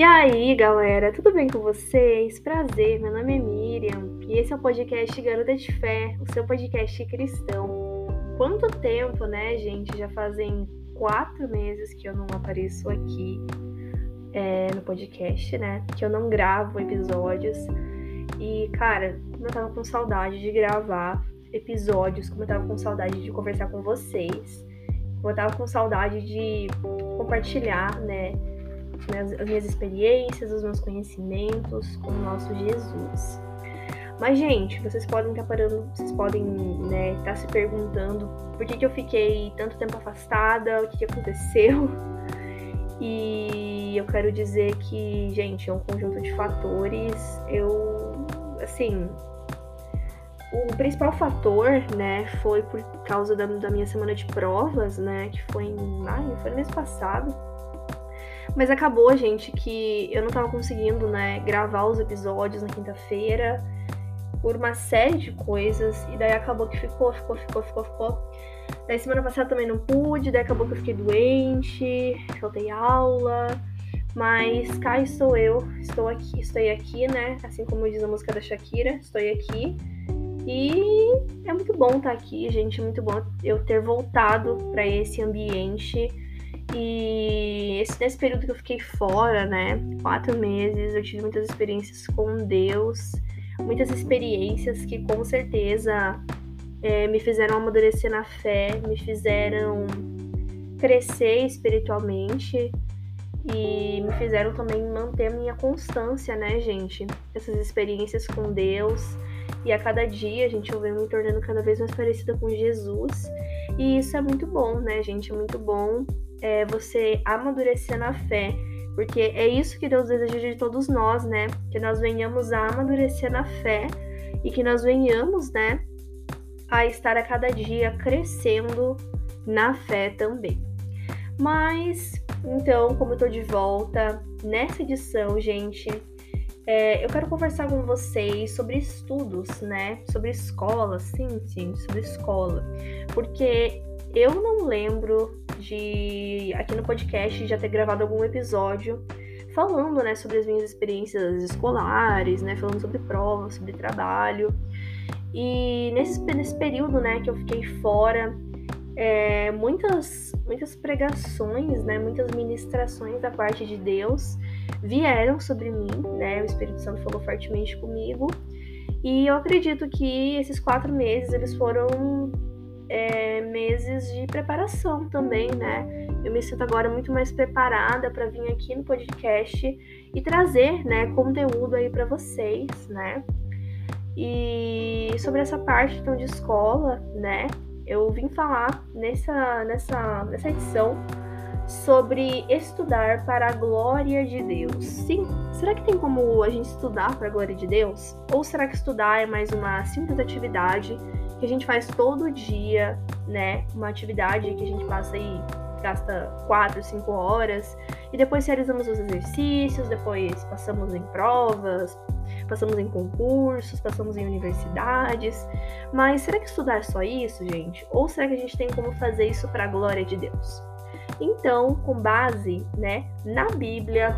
E aí, galera, tudo bem com vocês? Prazer, meu nome é Miriam e esse é o podcast Garota de Fé, o seu podcast cristão. Quanto tempo, né, gente? Já fazem quatro meses que eu não apareço aqui é, no podcast, né? Que eu não gravo episódios. E, cara, como eu tava com saudade de gravar episódios, como eu tava com saudade de conversar com vocês, como eu tava com saudade de compartilhar, né? As minhas experiências, os meus conhecimentos com o nosso Jesus. Mas, gente, vocês podem estar parando, vocês podem né, estar se perguntando por que, que eu fiquei tanto tempo afastada, o que, que aconteceu. E eu quero dizer que, gente, é um conjunto de fatores. Eu, assim, o principal fator, né, foi por causa da, da minha semana de provas, né, que foi em maio, foi no mês passado. Mas acabou, gente, que eu não tava conseguindo, né, gravar os episódios na quinta-feira por uma série de coisas. E daí acabou que ficou, ficou, ficou, ficou, ficou. Daí semana passada também não pude, daí acabou que eu fiquei doente, faltei aula. Mas cá estou eu, estou aqui, estou aqui, né? Assim como diz a música da Shakira, estou aqui. E é muito bom estar aqui, gente. É muito bom eu ter voltado para esse ambiente e esse, nesse período que eu fiquei fora, né? Quatro meses, eu tive muitas experiências com Deus, muitas experiências que com certeza é, me fizeram amadurecer na fé, me fizeram crescer espiritualmente e me fizeram também manter a minha constância, né, gente? Essas experiências com Deus. E a cada dia, gente, eu venho me tornando cada vez mais parecida com Jesus. E isso é muito bom, né, gente? É muito bom é, você amadurecer na fé. Porque é isso que Deus deseja de todos nós, né? Que nós venhamos a amadurecer na fé e que nós venhamos, né, a estar a cada dia crescendo na fé também. Mas, então, como eu tô de volta nessa edição, gente, é, eu quero conversar com vocês sobre estudos, né? Sobre escola, sim, sim, sobre escola. Porque eu não lembro de aqui no podcast já ter gravado algum episódio falando, né, sobre as minhas experiências escolares, né, falando sobre provas, sobre trabalho. E nesse, nesse período, né, que eu fiquei fora, é, muitas, muitas pregações, né, muitas ministrações da parte de Deus vieram sobre mim, né, o Espírito Santo falou fortemente comigo. E eu acredito que esses quatro meses eles foram é, meses de preparação também, né? Eu me sinto agora muito mais preparada para vir aqui no podcast e trazer, né, conteúdo aí para vocês, né? E sobre essa parte então de escola, né? Eu vim falar nessa nessa nessa edição sobre estudar para a glória de Deus. Sim, será que tem como a gente estudar para a glória de Deus? Ou será que estudar é mais uma simples atividade que a gente faz todo dia, né? Uma atividade que a gente passa aí, gasta 4, 5 horas, e depois realizamos os exercícios, depois passamos em provas, passamos em concursos, passamos em universidades. Mas será que estudar é só isso, gente? Ou será que a gente tem como fazer isso para a glória de Deus? Então, com base, né, na Bíblia,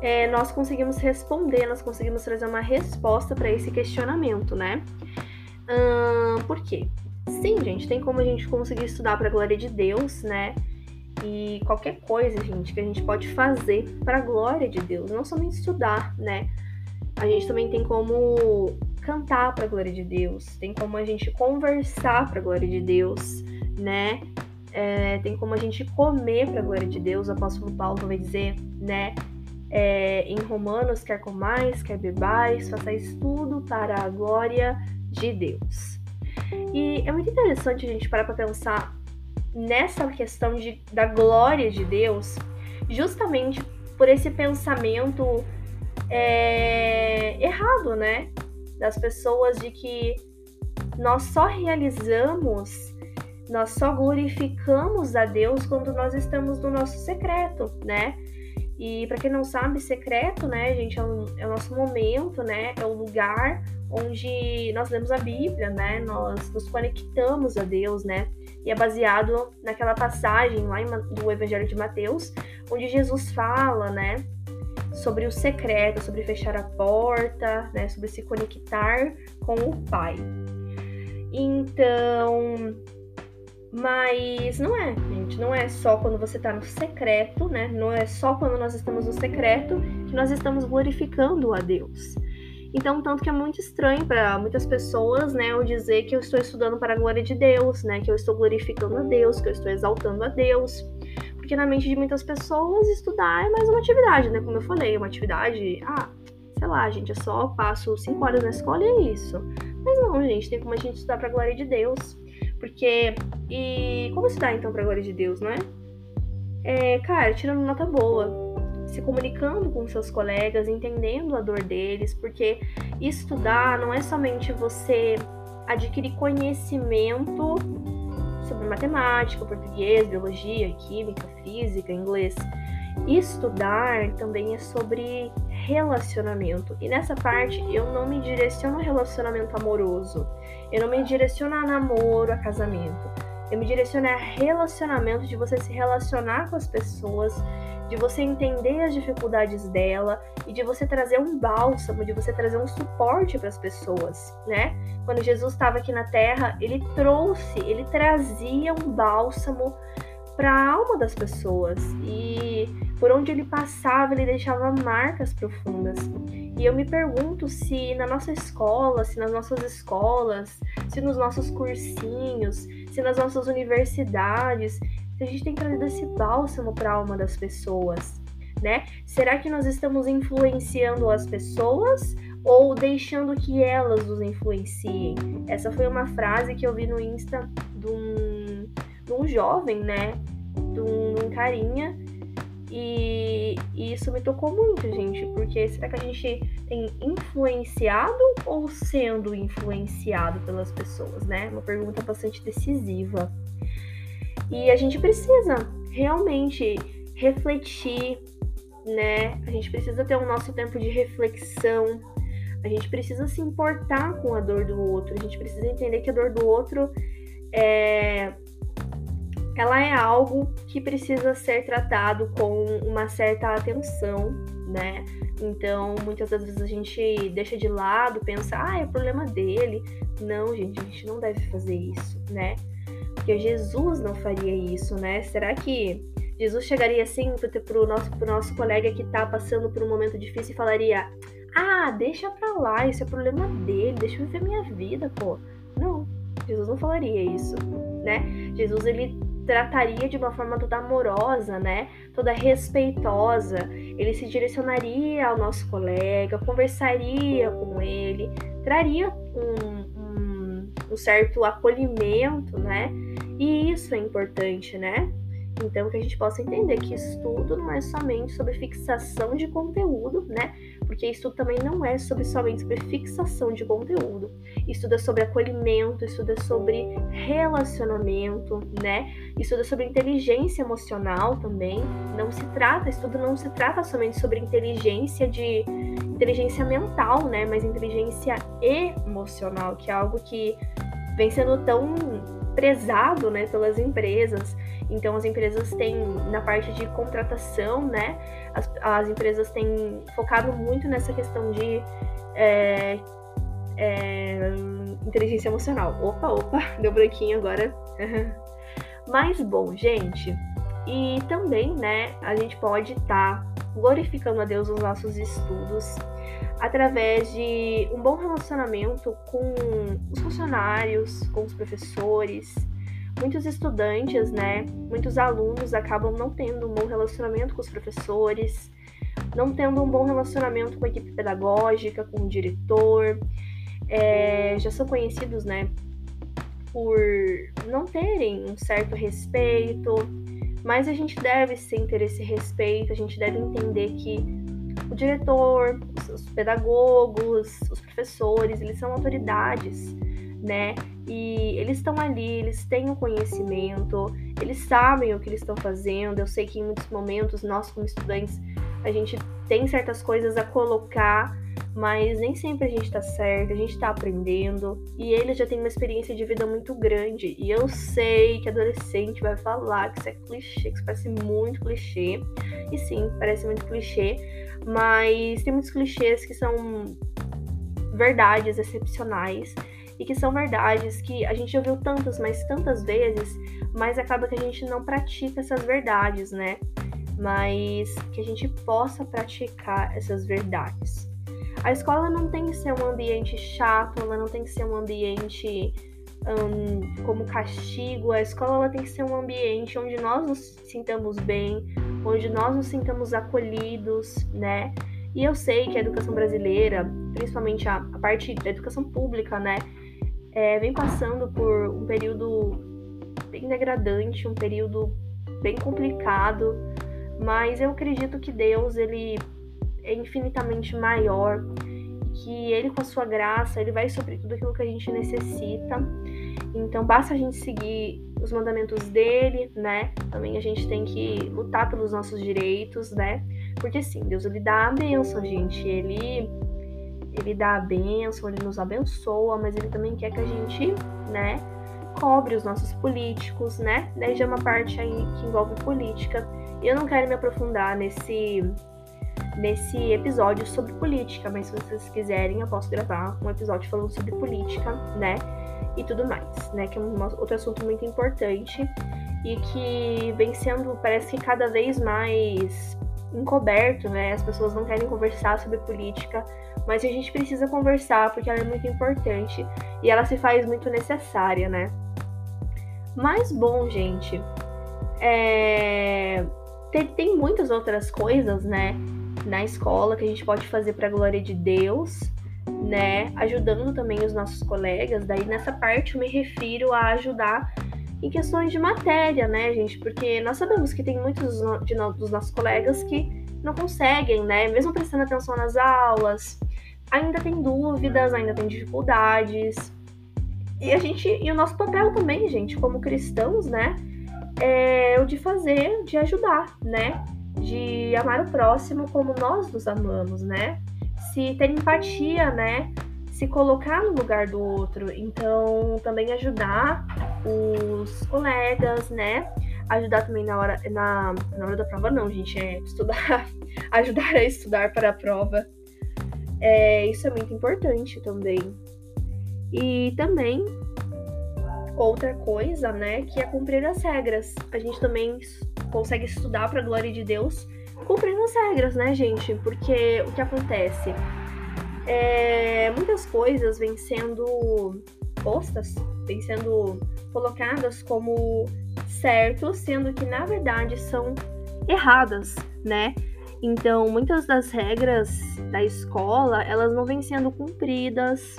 é, nós conseguimos responder, nós conseguimos trazer uma resposta para esse questionamento, né? Por quê? Sim, gente, tem como a gente conseguir estudar para a glória de Deus, né? E qualquer coisa, gente, que a gente pode fazer para a glória de Deus, não somente estudar, né? A gente também tem como cantar para a glória de Deus, tem como a gente conversar para a glória de Deus, né? É, tem como a gente comer para a glória de Deus. O apóstolo Paulo vai dizer, né? É, em Romanos, quer comais, quer bebais, façais tudo para a glória de Deus. E é muito interessante a gente parar para pensar nessa questão de, da glória de Deus, justamente por esse pensamento é, errado, né? Das pessoas de que nós só realizamos, nós só glorificamos a Deus quando nós estamos no nosso secreto, né? E para quem não sabe, secreto, né, gente, é, um, é o nosso momento, né? É o lugar onde nós lemos a Bíblia, né? Nós nos conectamos a Deus, né? E é baseado naquela passagem lá do Evangelho de Mateus, onde Jesus fala, né? sobre o secreto, sobre fechar a porta, né, sobre se conectar com o Pai. Então, mas não é, gente, não é só quando você está no secreto, né? Não é só quando nós estamos no secreto que nós estamos glorificando a Deus. Então, tanto que é muito estranho para muitas pessoas, né, eu dizer que eu estou estudando para a glória de Deus, né, que eu estou glorificando a Deus, que eu estou exaltando a Deus. Porque na mente de muitas pessoas, estudar é mais uma atividade, né? Como eu falei, uma atividade, ah, sei lá, gente, eu só passo cinco horas na escola e é isso. Mas não, gente, tem como a gente estudar para a glória de Deus. Porque, e como estudar então para a glória de Deus, não é? É, cara, tirando nota boa, se comunicando com seus colegas, entendendo a dor deles, porque estudar não é somente você adquirir conhecimento sobre matemática, português, biologia, química, física, inglês. Estudar também é sobre relacionamento. E nessa parte eu não me direciono a relacionamento amoroso. Eu não me direciono a namoro, a casamento. Eu me direciono a relacionamento de você se relacionar com as pessoas de você entender as dificuldades dela e de você trazer um bálsamo, de você trazer um suporte para as pessoas, né? Quando Jesus estava aqui na terra, ele trouxe, ele trazia um bálsamo para a alma das pessoas e por onde ele passava, ele deixava marcas profundas. E eu me pergunto se na nossa escola, se nas nossas escolas, se nos nossos cursinhos, se nas nossas universidades, se a gente tem trazido esse bálsamo para a alma das pessoas, né? Será que nós estamos influenciando as pessoas ou deixando que elas nos influenciem? Essa foi uma frase que eu vi no Insta de um, um jovem, né? De um, carinha. E, e, isso me tocou muito, gente, porque será que a gente tem influenciado ou sendo influenciado pelas pessoas, né? Uma pergunta bastante decisiva. E a gente precisa realmente refletir, né? A gente precisa ter o nosso tempo de reflexão. A gente precisa se importar com a dor do outro. A gente precisa entender que a dor do outro é ela é algo que precisa ser tratado com uma certa atenção, né? Então, muitas das vezes a gente deixa de lado, pensa, ah, é problema dele. Não, gente, a gente não deve fazer isso, né? porque Jesus não faria isso, né? Será que Jesus chegaria assim pro nosso, pro nosso colega que tá passando por um momento difícil e falaria: Ah, deixa pra lá, isso é problema dele, deixa eu viver minha vida, pô. Não, Jesus não falaria isso, né? Jesus ele trataria de uma forma toda amorosa, né? Toda respeitosa. Ele se direcionaria ao nosso colega, conversaria com ele, traria um, um, um certo acolhimento, né? E isso é importante, né? Então, que a gente possa entender que estudo não é somente sobre fixação de conteúdo, né? Porque estudo também não é sobre somente sobre fixação de conteúdo. Estudo é sobre acolhimento, estudo é sobre relacionamento, né? Estudo é sobre inteligência emocional também. Não se trata, estudo não se trata somente sobre inteligência de inteligência mental, né? Mas inteligência emocional, que é algo que vem sendo tão prezado, né, pelas empresas. Então as empresas têm na parte de contratação, né, as, as empresas têm focado muito nessa questão de é, é, inteligência emocional. Opa, opa, deu branquinho agora. Mas bom, gente, e também, né, a gente pode estar tá glorificando a Deus nos nossos estudos através de um bom relacionamento com os funcionários, com os professores. Muitos estudantes, né, muitos alunos acabam não tendo um bom relacionamento com os professores, não tendo um bom relacionamento com a equipe pedagógica, com o diretor. É, já são conhecidos, né, por não terem um certo respeito, mas a gente deve sim ter esse respeito, a gente deve entender que o diretor, os pedagogos, os professores, eles são autoridades, né? E eles estão ali, eles têm o um conhecimento, eles sabem o que eles estão fazendo. Eu sei que em muitos momentos nós como estudantes a gente tem certas coisas a colocar mas nem sempre a gente tá certo, a gente tá aprendendo. E ele já tem uma experiência de vida muito grande. E eu sei que adolescente vai falar que isso é clichê, que isso parece muito clichê. E sim, parece muito clichê, mas tem muitos clichês que são verdades excepcionais e que são verdades que a gente ouviu tantas, mas tantas vezes, mas acaba que a gente não pratica essas verdades, né? Mas que a gente possa praticar essas verdades. A escola não tem que ser um ambiente chato, ela não tem que ser um ambiente um, como castigo. A escola ela tem que ser um ambiente onde nós nos sintamos bem, onde nós nos sintamos acolhidos, né? E eu sei que a educação brasileira, principalmente a, a parte da educação pública, né, é, vem passando por um período bem degradante, um período bem complicado, mas eu acredito que Deus ele é infinitamente maior, que ele com a sua graça, ele vai suprir tudo aquilo que a gente necessita. Então basta a gente seguir os mandamentos dele, né? Também a gente tem que lutar pelos nossos direitos, né? Porque sim, Deus ele dá a bênção, gente. Ele ele dá a bênção, ele nos abençoa, mas ele também quer que a gente, né, cobre os nossos políticos, né? Daí já é uma parte aí que envolve política. Eu não quero me aprofundar nesse nesse episódio sobre política, mas se vocês quiserem, eu posso gravar um episódio falando sobre política, né? E tudo mais, né? Que é um outro assunto muito importante e que vem sendo, parece que cada vez mais encoberto, né? As pessoas não querem conversar sobre política, mas a gente precisa conversar porque ela é muito importante e ela se faz muito necessária, né? Mas bom, gente, é... tem, tem muitas outras coisas, né? Na escola que a gente pode fazer para a glória de Deus, né? Ajudando também os nossos colegas. Daí nessa parte eu me refiro a ajudar em questões de matéria, né, gente? Porque nós sabemos que tem muitos de dos nossos colegas que não conseguem, né, mesmo prestando atenção nas aulas, ainda tem dúvidas, ainda tem dificuldades. E a gente, e o nosso papel também, gente, como cristãos, né, é o de fazer, de ajudar, né? De amar o próximo como nós nos amamos, né? Se ter empatia, né? Se colocar no lugar do outro. Então, também ajudar os colegas, né? Ajudar também na hora, na, na hora da prova, não, gente, é estudar, ajudar a estudar para a prova. É, isso é muito importante também. E também outra coisa, né, que é cumprir as regras. A gente também consegue estudar para a glória de Deus cumprindo as regras, né, gente? Porque o que acontece? É, muitas coisas vêm sendo postas, vêm sendo colocadas como certos, sendo que na verdade são erradas, né? Então, muitas das regras da escola, elas não vêm sendo cumpridas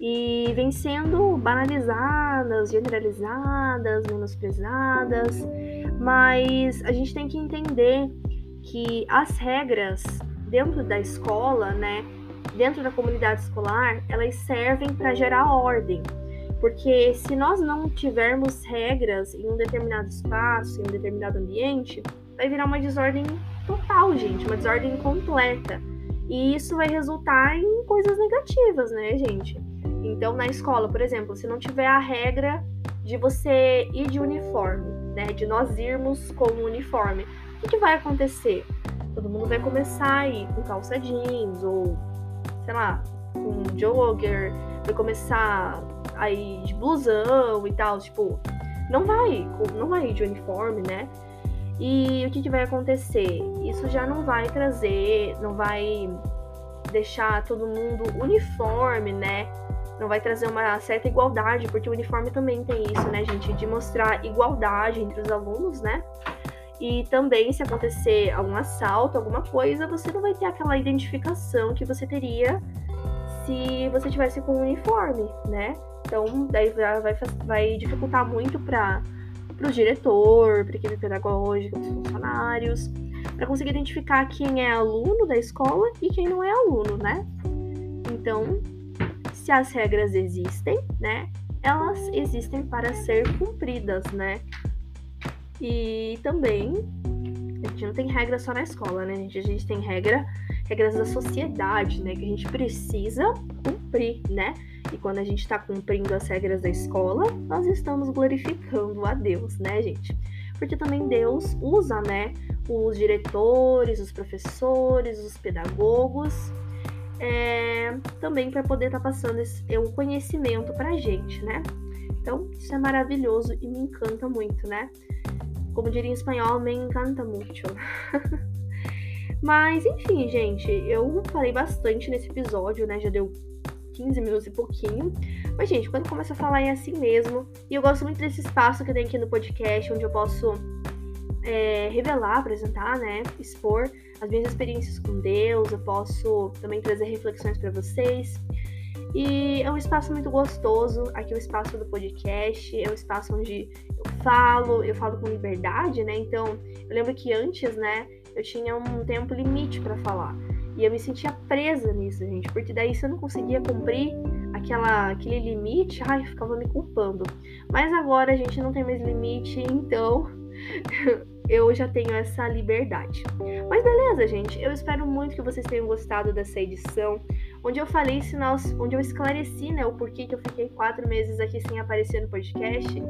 e vêm sendo banalizadas, generalizadas, menosprezadas, mas a gente tem que entender que as regras dentro da escola, né, dentro da comunidade escolar, elas servem para gerar ordem. Porque se nós não tivermos regras em um determinado espaço, em um determinado ambiente, vai virar uma desordem total, gente, uma desordem completa. E isso vai resultar em coisas negativas, né, gente? Então, na escola, por exemplo, se não tiver a regra de você ir de uniforme, né, de nós irmos com o uniforme, o que, que vai acontecer? Todo mundo vai começar a ir com calça jeans ou sei lá, com jogger, vai começar a ir de blusão e tal, tipo, não vai, não vai de uniforme, né? E o que, que vai acontecer? Isso já não vai trazer, não vai deixar todo mundo uniforme, né? Não vai trazer uma certa igualdade, porque o uniforme também tem isso, né, gente? De mostrar igualdade entre os alunos, né? E também, se acontecer algum assalto, alguma coisa, você não vai ter aquela identificação que você teria se você tivesse com um uniforme, né? Então, daí vai, vai dificultar muito para o diretor, para a equipe pedagógica, para os funcionários, para conseguir identificar quem é aluno da escola e quem não é aluno, né? Então, se as regras existem, né? Elas existem para ser cumpridas, né? E também, a gente não tem regra só na escola, né? A gente, a gente tem regra, regras da sociedade, né? Que a gente precisa cumprir, né? E quando a gente está cumprindo as regras da escola, nós estamos glorificando a Deus, né, gente? porque também Deus usa, né, os diretores, os professores, os pedagogos, é, também para poder estar tá passando esse, o conhecimento para a gente, né? Então, isso é maravilhoso e me encanta muito, né? Como diria em espanhol, me encanta muito. Mas, enfim, gente, eu falei bastante nesse episódio, né? Já deu 15 minutos e pouquinho. Mas, gente, quando começa a falar é assim mesmo. E eu gosto muito desse espaço que tem aqui no podcast, onde eu posso é, revelar, apresentar, né? Expor as minhas experiências com Deus. Eu posso também trazer reflexões para vocês. E é um espaço muito gostoso. Aqui é o espaço do podcast, é um espaço onde eu falo, eu falo com liberdade, né? Então, eu lembro que antes, né, eu tinha um tempo limite para falar. E eu me sentia presa nisso, gente, porque daí se eu não conseguia cumprir aquela, aquele limite, ai, eu ficava me culpando. Mas agora a gente não tem mais limite, então eu já tenho essa liberdade. Mas beleza, gente, eu espero muito que vocês tenham gostado dessa edição, onde eu falei se nós, onde eu esclareci, né, o porquê que eu fiquei quatro meses aqui sem aparecer no podcast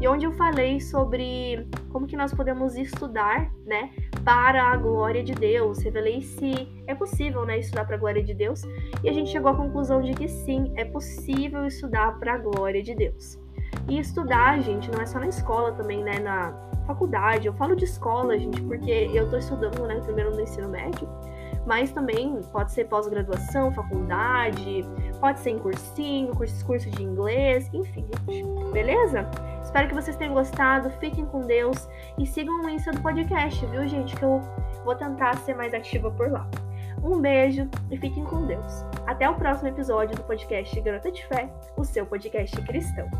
e onde eu falei sobre como que nós podemos estudar, né, para a glória de Deus. Revelei se é possível, né, estudar para a glória de Deus, e a gente chegou à conclusão de que sim, é possível estudar para a glória de Deus. E estudar, gente, não é só na escola também, né, na faculdade. Eu falo de escola, gente, porque eu tô estudando, né, primeiro no ensino médio, mas também pode ser pós-graduação, faculdade, pode ser em cursinho, curso, curso de inglês, enfim, gente. Beleza? Espero que vocês tenham gostado, fiquem com Deus e sigam o Insta do podcast, viu, gente? Que eu vou tentar ser mais ativa por lá. Um beijo e fiquem com Deus. Até o próximo episódio do podcast Garota de Fé, o seu podcast cristão.